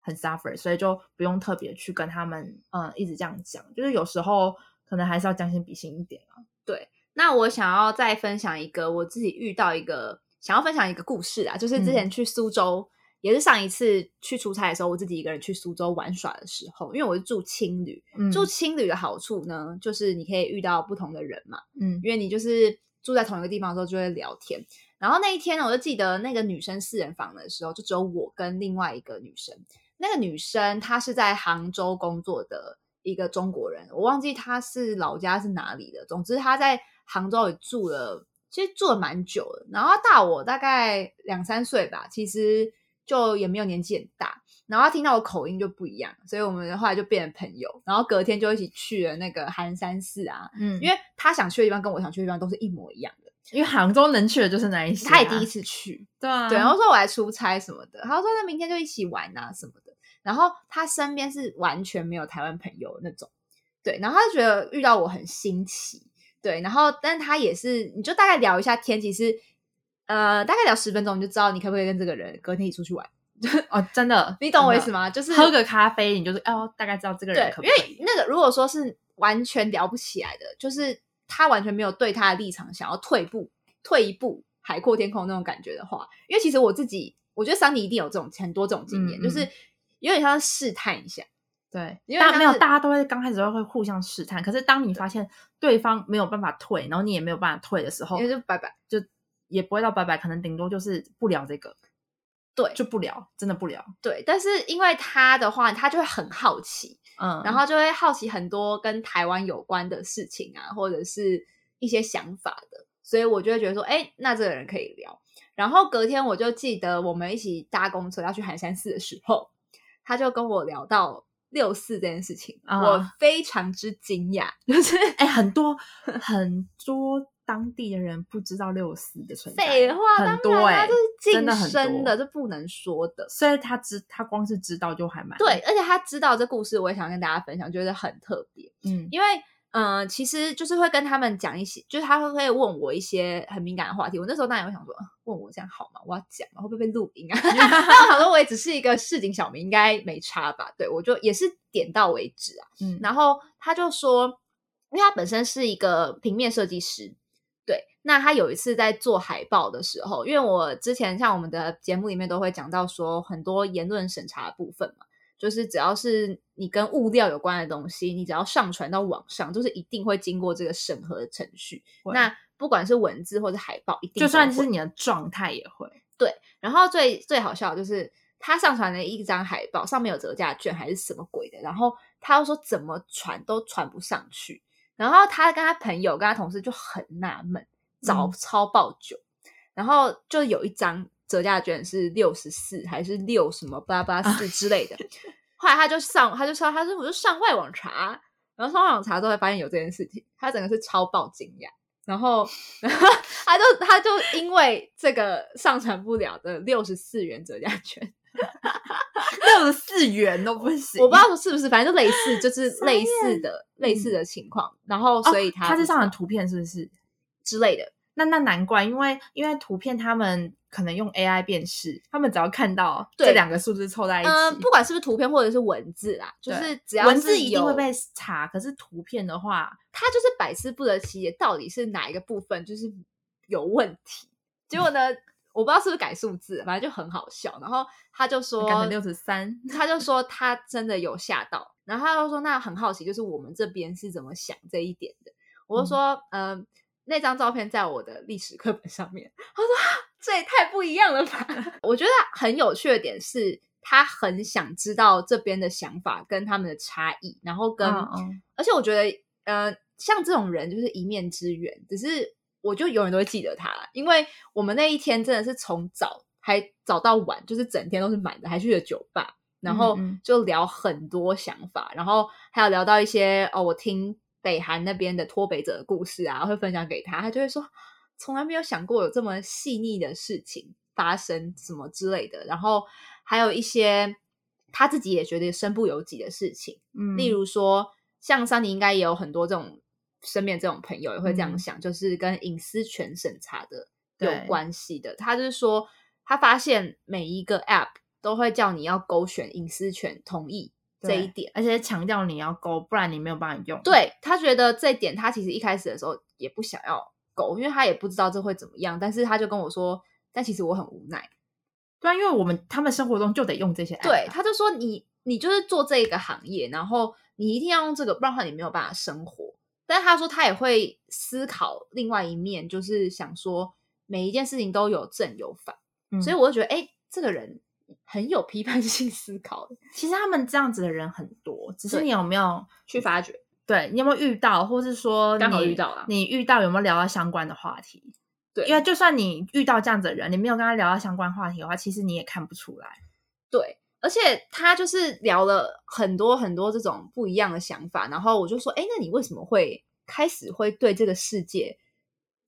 很 suffer，所以就不用特别去跟他们嗯一直这样讲，就是有时候。可能还是要将心比心一点啊。对，那我想要再分享一个我自己遇到一个想要分享一个故事啊，就是之前去苏州，也是上一次去出差的时候，我自己一个人去苏州玩耍的时候，因为我是住青旅，住青旅的好处呢，就是你可以遇到不同的人嘛，嗯，因为你就是住在同一个地方的时候就会聊天。然后那一天呢，我就记得那个女生四人房的时候，就只有我跟另外一个女生，那个女生她是在杭州工作的。一个中国人，我忘记她是老家是哪里的。总之她在杭州也住了，其实住了蛮久的。然后他大我大概两三岁吧，其实就也没有年纪很大。然后他听到我口音就不一样，所以我们后来就变成朋友。然后隔天就一起去了那个寒山寺啊，嗯，因为他想去的地方跟我想去的地方都是一模一样的。因为杭州能去的就是那一些，他也第一次去，对啊，对。然后说我来出差什么的，他说那明天就一起玩啊什么的。然后他身边是完全没有台湾朋友那种，对，然后他就觉得遇到我很新奇，对，然后但他也是，你就大概聊一下天，其实呃大概聊十分钟，你就知道你可不可以跟这个人隔天一起出去玩 哦，真的，你懂我意思吗？就是喝个咖啡，你就是哦，大概知道这个人可不可以。因为那个如果说是完全聊不起来的，就是他完全没有对他的立场想要退步、退一步、海阔天空那种感觉的话，因为其实我自己，我觉得桑尼一定有这种很多这种经验，就是。有点像试探一下，对，因为没有，大家都会刚开始都会互相试探。可是当你发现对方没有办法退，然后你也没有办法退的时候，也就拜拜，就也不会到拜拜，可能顶多就是不聊这个，对，就不聊，真的不聊。对，但是因为他的话，他就会很好奇，嗯，然后就会好奇很多跟台湾有关的事情啊，或者是一些想法的，所以我就会觉得说，哎，那这个人可以聊。然后隔天我就记得我们一起搭公车要去寒山寺的时候。他就跟我聊到六四这件事情，我非常之惊讶，就是哎，很多很多当地的人不知道六四的存在，废话很多哎，这是晋升的，这不能说的。所以他知他光是知道就还蛮对，而且他知道这故事，我也想跟大家分享，觉得很特别。嗯，因为嗯，其实就是会跟他们讲一些，就是他会会问我一些很敏感的话题。我那时候当然会想说，问我这样好吗？我要讲，会不会被录音啊？但我想说，我也只是一个市井小民，应该没差吧？对我就也是点到为止啊。嗯，然后他就说，因为他本身是一个平面设计师，对，那他有一次在做海报的时候，因为我之前像我们的节目里面都会讲到说很多言论审查的部分嘛。就是只要是你跟物料有关的东西，你只要上传到网上，就是一定会经过这个审核的程序。那不管是文字或者海报，一定就算是你的状态也会对。然后最最好笑的就是他上传了一张海报，上面有折价券还是什么鬼的，然后他又说怎么传都传不上去。然后他跟他朋友跟他同事就很纳闷，找超爆久，然后就有一张。折价券是六十四还是六什么八八四之类的？后来他就上，他就说，他说我就上外网查，然后上外网查之后发现有这件事情，他整个是超爆惊讶，然后，然后他就他就因为这个上传不了的六十四元折价券，六十四元都不行，我不知道说是不是，反正就类似，就是类似的类似的情况，然后所以他他是上传图片是不是之类的？那那难怪，因为因为图片他们。可能用 AI 辨识，他们只要看到这两个数字凑在一起，嗯，不管是不是图片或者是文字啦，就是只要文字一定会被查，可是图片的话，它就是百思不得其解，到底是哪一个部分就是有问题？结果呢，我不知道是不是改数字，反正就很好笑。然后他就说改成六十三，他就说他真的有吓到，然后他就说那很好奇，就是我们这边是怎么想这一点的？我就说，嗯。那张照片在我的历史课本上面。他说：“这也太不一样了吧！”我觉得很有趣的点是，他很想知道这边的想法跟他们的差异，然后跟，而且我觉得，呃，像这种人就是一面之缘。只是我就永远都会记得他，因为我们那一天真的是从早还早到晚，就是整天都是满的，还去了酒吧，然后就聊很多想法，然后还有聊到一些哦，我听。北韩那边的脱北者的故事啊，会分享给他，他就会说从来没有想过有这么细腻的事情发生，什么之类的。然后还有一些他自己也觉得身不由己的事情，嗯，例如说像桑尼应该也有很多这种身边这种朋友也会这样想，就是跟隐私权审查的有关系的。他就是说他发现每一个 App 都会叫你要勾选隐私权同意。这一点，而且强调你要勾，不然你没有办法用。对他觉得这一点，他其实一开始的时候也不想要勾，因为他也不知道这会怎么样。但是他就跟我说，但其实我很无奈。对啊，因为我们他们生活中就得用这些 App。对，他就说你你就是做这一个行业，然后你一定要用这个，不然的话你没有办法生活。但是他说他也会思考另外一面，就是想说每一件事情都有正有反，所以我就觉得，哎，这个人。很有批判性思考，其实他们这样子的人很多，只是你有没有去发掘？对你有没有遇到，或是说刚好遇到了？你遇到有没有聊到相关的话题？对，因为就算你遇到这样子的人，你没有跟他聊到相关话题的话，其实你也看不出来。对，而且他就是聊了很多很多这种不一样的想法，然后我就说：“哎，那你为什么会开始会对这个世界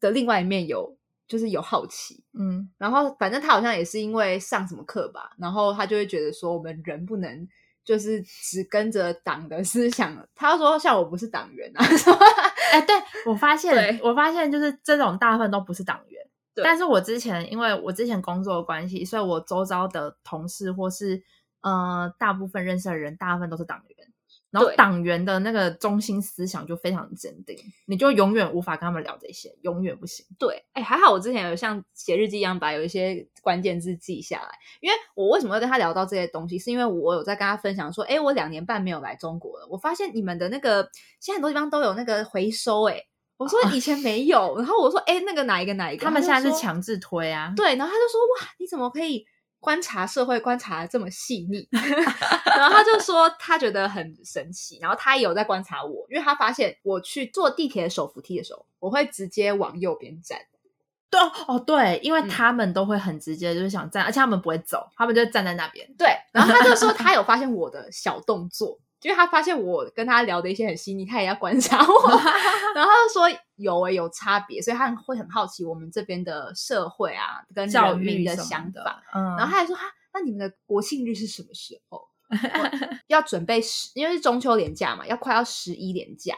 的另外一面有？”就是有好奇，嗯，然后反正他好像也是因为上什么课吧，然后他就会觉得说，我们人不能就是只跟着党的思想。他说，像我不是党员啊，哎，对我发 现，我发现就是这种大部分都不是党员，但是我之前因为我之前工作的关系，所以我周遭的同事或是呃大部分认识的人，大部分都是党员。然后党员的那个中心思想就非常坚定，你就永远无法跟他们聊这些，永远不行。对，哎，还好我之前有像写日记一样把有一些关键字记下来，因为我为什么会跟他聊到这些东西，是因为我有在跟他分享说，哎，我两年半没有来中国了，我发现你们的那个现在很多地方都有那个回收，哎，我说以前没有，然后我说，哎，那个哪一个哪一个，他们现在是强制推啊，对，然后他就说，哇，你怎么可以？观察社会，观察的这么细腻，然后他就说他觉得很神奇，然后他也有在观察我，因为他发现我去坐地铁手扶梯的时候，我会直接往右边站。对哦，对，因为他们都会很直接，就是想站，而且他们不会走，他们就站在那边。对，然后他就说他有发现我的小动作。因为他发现我跟他聊的一些很细腻，他也要观察我，然后他就说有诶有差别，所以他会很好奇我们这边的社会啊跟人民的想法。嗯，然后他还说哈，那你们的国庆日是什么时候？要准备十，因为是中秋连假嘛，要快要十一连假。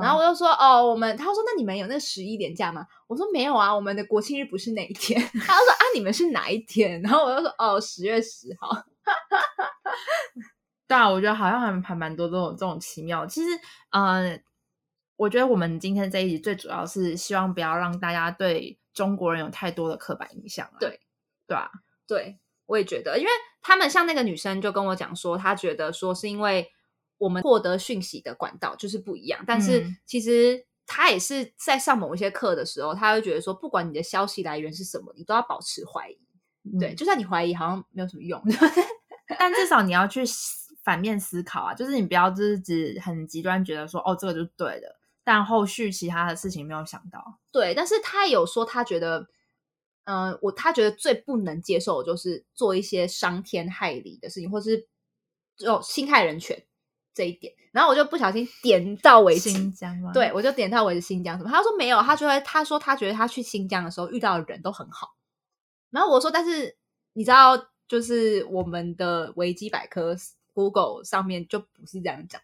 然后我就说哦，我们他说那你们有那十一连假吗？我说没有啊，我们的国庆日不是那一天。他就说啊，你们是哪一天？然后我就说哦，十月十号。对啊，我觉得好像还还蛮多这种这种奇妙。其实，呃，我觉得我们今天这一集最主要是希望不要让大家对中国人有太多的刻板印象。对，对啊，对，我也觉得，因为他们像那个女生就跟我讲说，她觉得说是因为我们获得讯息的管道就是不一样，但是其实她也是在上某一些课的时候，她会觉得说，不管你的消息来源是什么，你都要保持怀疑。对，就算你怀疑，好像没有什么用，但至少你要去。反面思考啊，就是你不要就是只很极端觉得说哦这个就是对的，但后续其他的事情没有想到。对，但是他有说他觉得，嗯，我他觉得最不能接受的就是做一些伤天害理的事情，或是哦侵害人权这一点。然后我就不小心点到为止，新疆吗？对，我就点到为止新疆什么？他说没有，他觉得他说他觉得他去新疆的时候遇到的人都很好。然后我说，但是你知道，就是我们的维基百科。Google 上面就不是这样讲，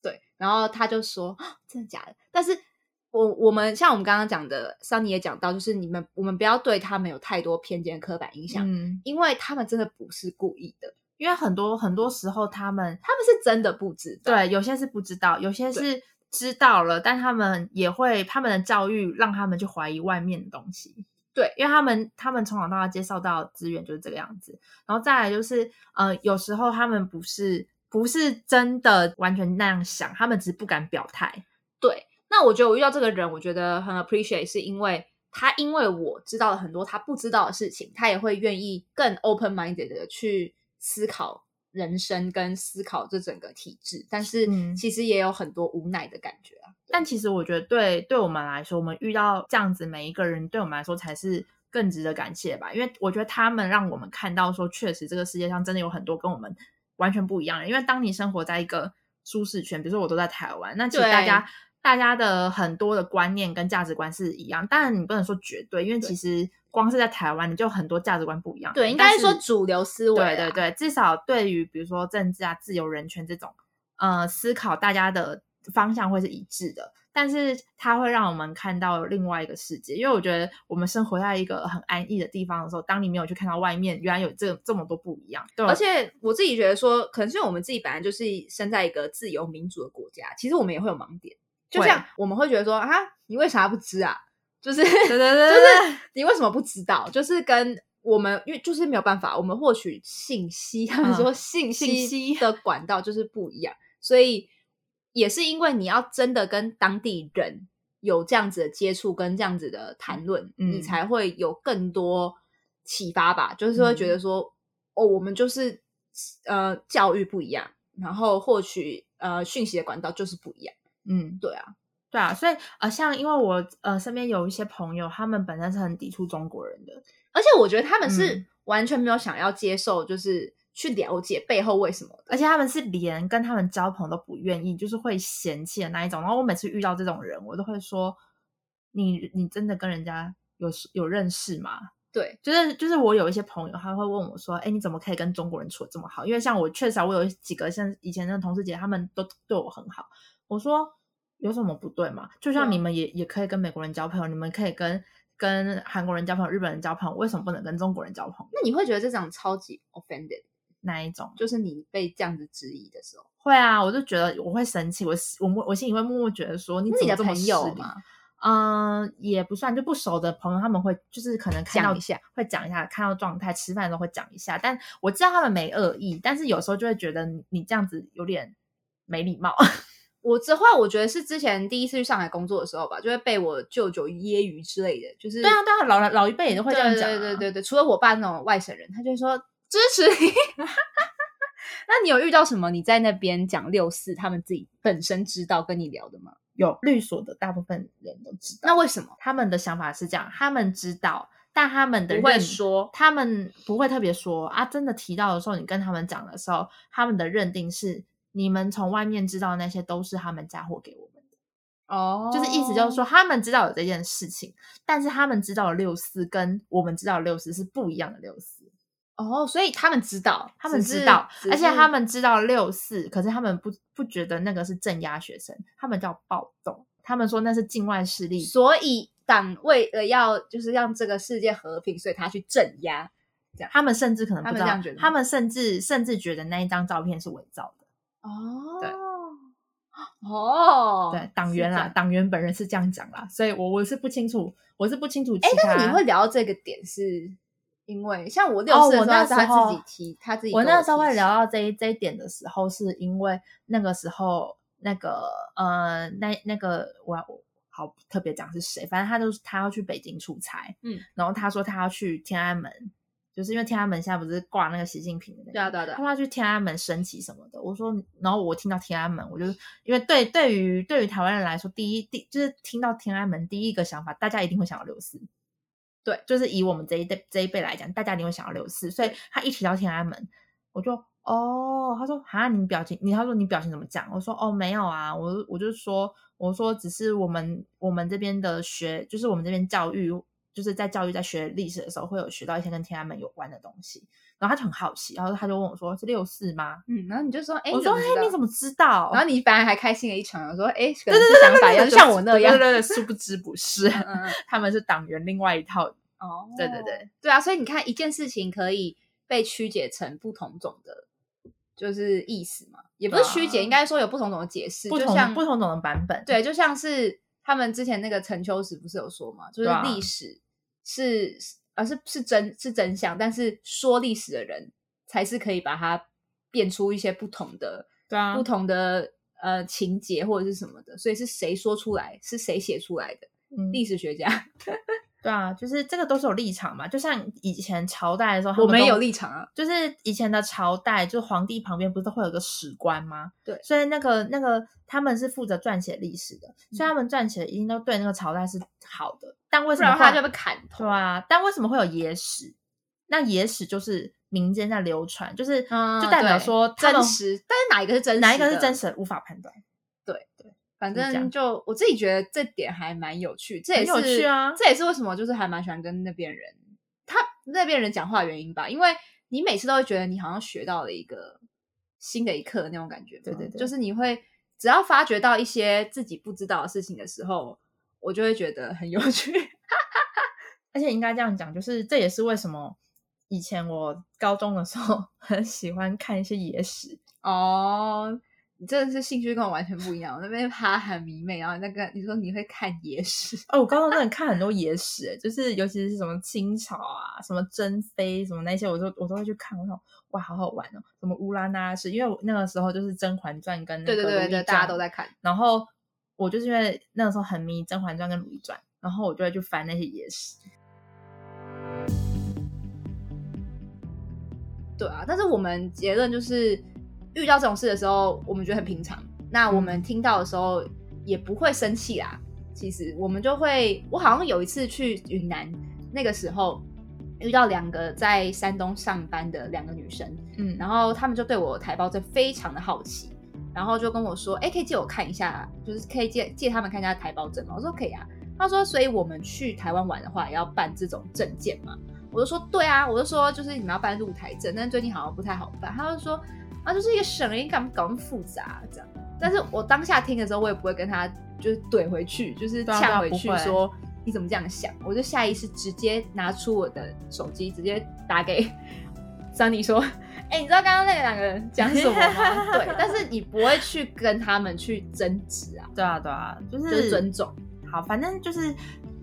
对，然后他就说真的假的？但是我我们像我们刚刚讲的，Sunny 也讲到，就是你们我们不要对他们有太多偏见、刻板印象，嗯，因为他们真的不是故意的，因为很多很多时候他们他们是真的不知道，对，有些是不知道，有些是知道了，但他们也会他们的教育让他们去怀疑外面的东西。对，因为他们他们从小到大接受到资源就是这个样子，然后再来就是，呃，有时候他们不是不是真的完全那样想，他们只是不敢表态。对，那我觉得我遇到这个人，我觉得很 appreciate，是因为他因为我知道了很多他不知道的事情，他也会愿意更 open minded 的去思考。人生跟思考这整个体制，但是其实也有很多无奈的感觉啊。但其实我觉得，对对我们来说，我们遇到这样子每一个人，对我们来说才是更值得感谢吧。因为我觉得他们让我们看到，说确实这个世界上真的有很多跟我们完全不一样的。因为当你生活在一个舒适圈，比如说我都在台湾，那其实大家大家的很多的观念跟价值观是一样，当然你不能说绝对，因为其实。光是在台湾，你就很多价值观不一样。对，应该说主流思维。对对对，至少对于比如说政治啊、自由、人权这种，呃，思考大家的方向会是一致的。但是它会让我们看到另外一个世界，因为我觉得我们生活在一个很安逸的地方的时候，当你没有去看到外面，原来有这这么多不一样。对，而且我自己觉得说，可能是我们自己本来就是生在一个自由民主的国家，其实我们也会有盲点。就像我们会觉得说啊，你为啥不知啊？就是，就是你为什么不知道？就是跟我们，因为就是没有办法，我们获取信息，他们说信息的管道就是不一样，所以也是因为你要真的跟当地人有这样子的接触，跟这样子的谈论，你才会有更多启发吧。就是会觉得说，哦，我们就是呃教育不一样，然后获取呃讯息的管道就是不一样。嗯，对啊。对啊，所以呃，像因为我呃身边有一些朋友，他们本身是很抵触中国人的，而且我觉得他们是完全没有想要接受，就是去了解背后为什么，而且他们是连跟他们交朋友都不愿意，就是会嫌弃的那一种。然后我每次遇到这种人，我都会说：“你你真的跟人家有有认识吗？”对，就是就是我有一些朋友，他会问我说：“哎，你怎么可以跟中国人处的这么好？”因为像我确实我有几个像以前的同事姐，他们都对我很好。我说。有什么不对吗？就像你们也也可以跟美国人交朋友，你们可以跟跟韩国人交朋友、日本人交朋友，为什么不能跟中国人交朋友？那你会觉得这种超级 offended 哪一种？就是你被这样子质疑的时候，会啊，我就觉得我会生气，我我我心里会默默觉得说，你自己的朋友吗？嗯，也不算，就不熟的朋友，他们会就是可能看到一下，会讲一下，看到状态，吃饭的时候会讲一下，但我知道他们没恶意，但是有时候就会觉得你这样子有点没礼貌。我这话我觉得是之前第一次去上海工作的时候吧，就会被我舅舅揶揄之类的，就是对啊，当然老老一辈也都会这样讲，对对对对，除了我爸那种外省人，他就说支持你。那你有遇到什么你在那边讲六四，他们自己本身知道跟你聊的吗？有律所的大部分人都知道。那为什么他们的想法是这样？他们知道，但他们的不会说，他们不会特别说啊。真的提到的时候，你跟他们讲的时候，他们的认定是。你们从外面知道那些都是他们嫁祸给我们的哦，就是意思就是说他们知道有这件事情，但是他们知道的六四跟我们知道的六四是不一样的六四哦，所以他们知道，他们知道，而且他们知道六四，可是他们不不觉得那个是镇压学生，他们叫暴动，他们说那是境外势力。所以党为了要就是让这个世界和平，所以他去镇压。这样，他们甚至可能不知道，他们甚至甚至觉得那一张照片是伪造的。哦，对，哦，对，党员啦，党员本人是这样讲啦，所以我我是不清楚，我是不清楚。哎，但是你会聊到这个点是？因为像我六四的时候，他自己提，他自己。我那时候会聊到这一这一点的时候，是因为那个时候那个呃，那那个我好特别讲是谁，反正他就是他要去北京出差，嗯，然后他说他要去天安门，就是因为天安门现在不是挂那个习近平的那个，对啊对啊，他要去天安门升旗什么的。我说，然后我听到天安门，我就因为对对于对于台湾人来说，第一第就是听到天安门第一个想法，大家一定会想到六四。对，就是以我们这一代这一辈来讲，大家一定会想要六四，所以他一提到天安门，我就哦，他说啊，你表情，你他说你表情怎么讲？我说哦，没有啊，我我就说，我说只是我们我们这边的学，就是我们这边教育，就是在教育在学历史的时候，会有学到一些跟天安门有关的东西，然后他就很好奇，然后他就问我说是六四吗？嗯，然后你就说，哎，我说哎，你怎么知道？然后你反而还开心了一场，我说哎，可能是，想法要像我那样，对对对，殊不知不是，他们是党员另外一套。哦，对对对，对啊，所以你看一件事情可以被曲解成不同种的，就是意思嘛，也不是曲解，应该说有不同种的解释，不同不同种的版本。对，就像是他们之前那个陈秋实不是有说嘛，就是历史是而是是真是真相，但是说历史的人才是可以把它变出一些不同的，对啊，不同的呃情节或者是什么的，所以是谁说出来，是谁写出来的？历史学家。对啊，就是这个都是有立场嘛，就像以前朝代的时候，我们有立场啊。就是以前的朝代，就是皇帝旁边不是会有个史官吗？对，所以那个那个他们是负责撰写历史的，所以他们撰写的一定都对那个朝代是好的。但为什么他就被砍头？对啊，但为什么会有野史？那野史就是民间在流传，就是就代表说真实，但是哪一个是真实？哪一个是真实？无法判断。对对。反正就我自己觉得这点还蛮有趣，这也是有趣啊，这也是为什么就是还蛮喜欢跟那边人他那边人讲话的原因吧，因为你每次都会觉得你好像学到了一个新的一课那种感觉，对对对，就是你会只要发觉到一些自己不知道的事情的时候，我就会觉得很有趣，而且应该这样讲，就是这也是为什么以前我高中的时候 很喜欢看一些野史哦。你真的是兴趣跟我完全不一样。我那边哈很迷妹，然后那个你说你会看野史哦，我高中真的看很多野史，就是尤其是什么清朝啊，什么珍妃什么那些，我都我都会去看。我说哇，好好玩哦！什么乌拉那氏，因为那个时候就是《甄嬛传》跟对对对对，大家都在看。然后我就是因为那个时候很迷《甄嬛传》跟《如懿传》，然后我就会去翻那些野史。对啊，但是我们结论就是。遇到这种事的时候，我们觉得很平常。那我们听到的时候也不会生气啦。其实我们就会，我好像有一次去云南，那个时候遇到两个在山东上班的两个女生，嗯，然后他们就对我台胞证非常的好奇，然后就跟我说：“哎，可以借我看一下，就是可以借借他们看一下台胞证吗？”我说：“可以啊。”他说：“所以我们去台湾玩的话，也要办这种证件嘛？”我就说：“对啊。”我就说：“就是你们要办入台证，但最近好像不太好办。”他就说。啊，就是一个省人，干嘛搞那么复杂这样？但是我当下听的时候，我也不会跟他就是怼回去，就是呛回去说你怎么这样想？我就下意识直接拿出我的手机，直接打给 桑尼说：“哎，你知道刚刚那两个人讲什么吗？”对，但是你不会去跟他们去争执啊。对啊，对啊，就是尊重。好，反正就是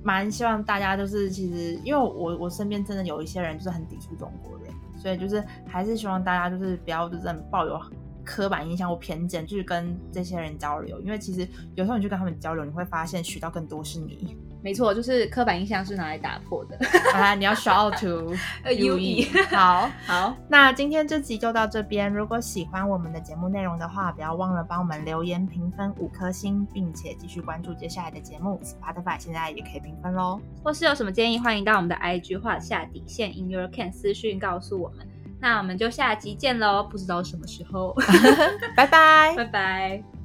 蛮希望大家就是，其实因为我我身边真的有一些人就是很抵触中国人。所以就是还是希望大家就是不要就是抱有刻板印象或偏见，去跟这些人交流，因为其实有时候你去跟他们交流，你会发现学到更多是你。没错，就是刻板印象是拿来打破的。啊，你要 shout to U E。好好，那今天这集就到这边。如果喜欢我们的节目内容的话，不要忘了帮我们留言评分五颗星，并且继续关注接下来的节目。Spotify 现在也可以评分喽。或是有什么建议，欢迎到我们的 IG 画下底线 In Your Can 私讯告诉我们。那我们就下集见喽，不知道什么时候。拜拜，拜拜。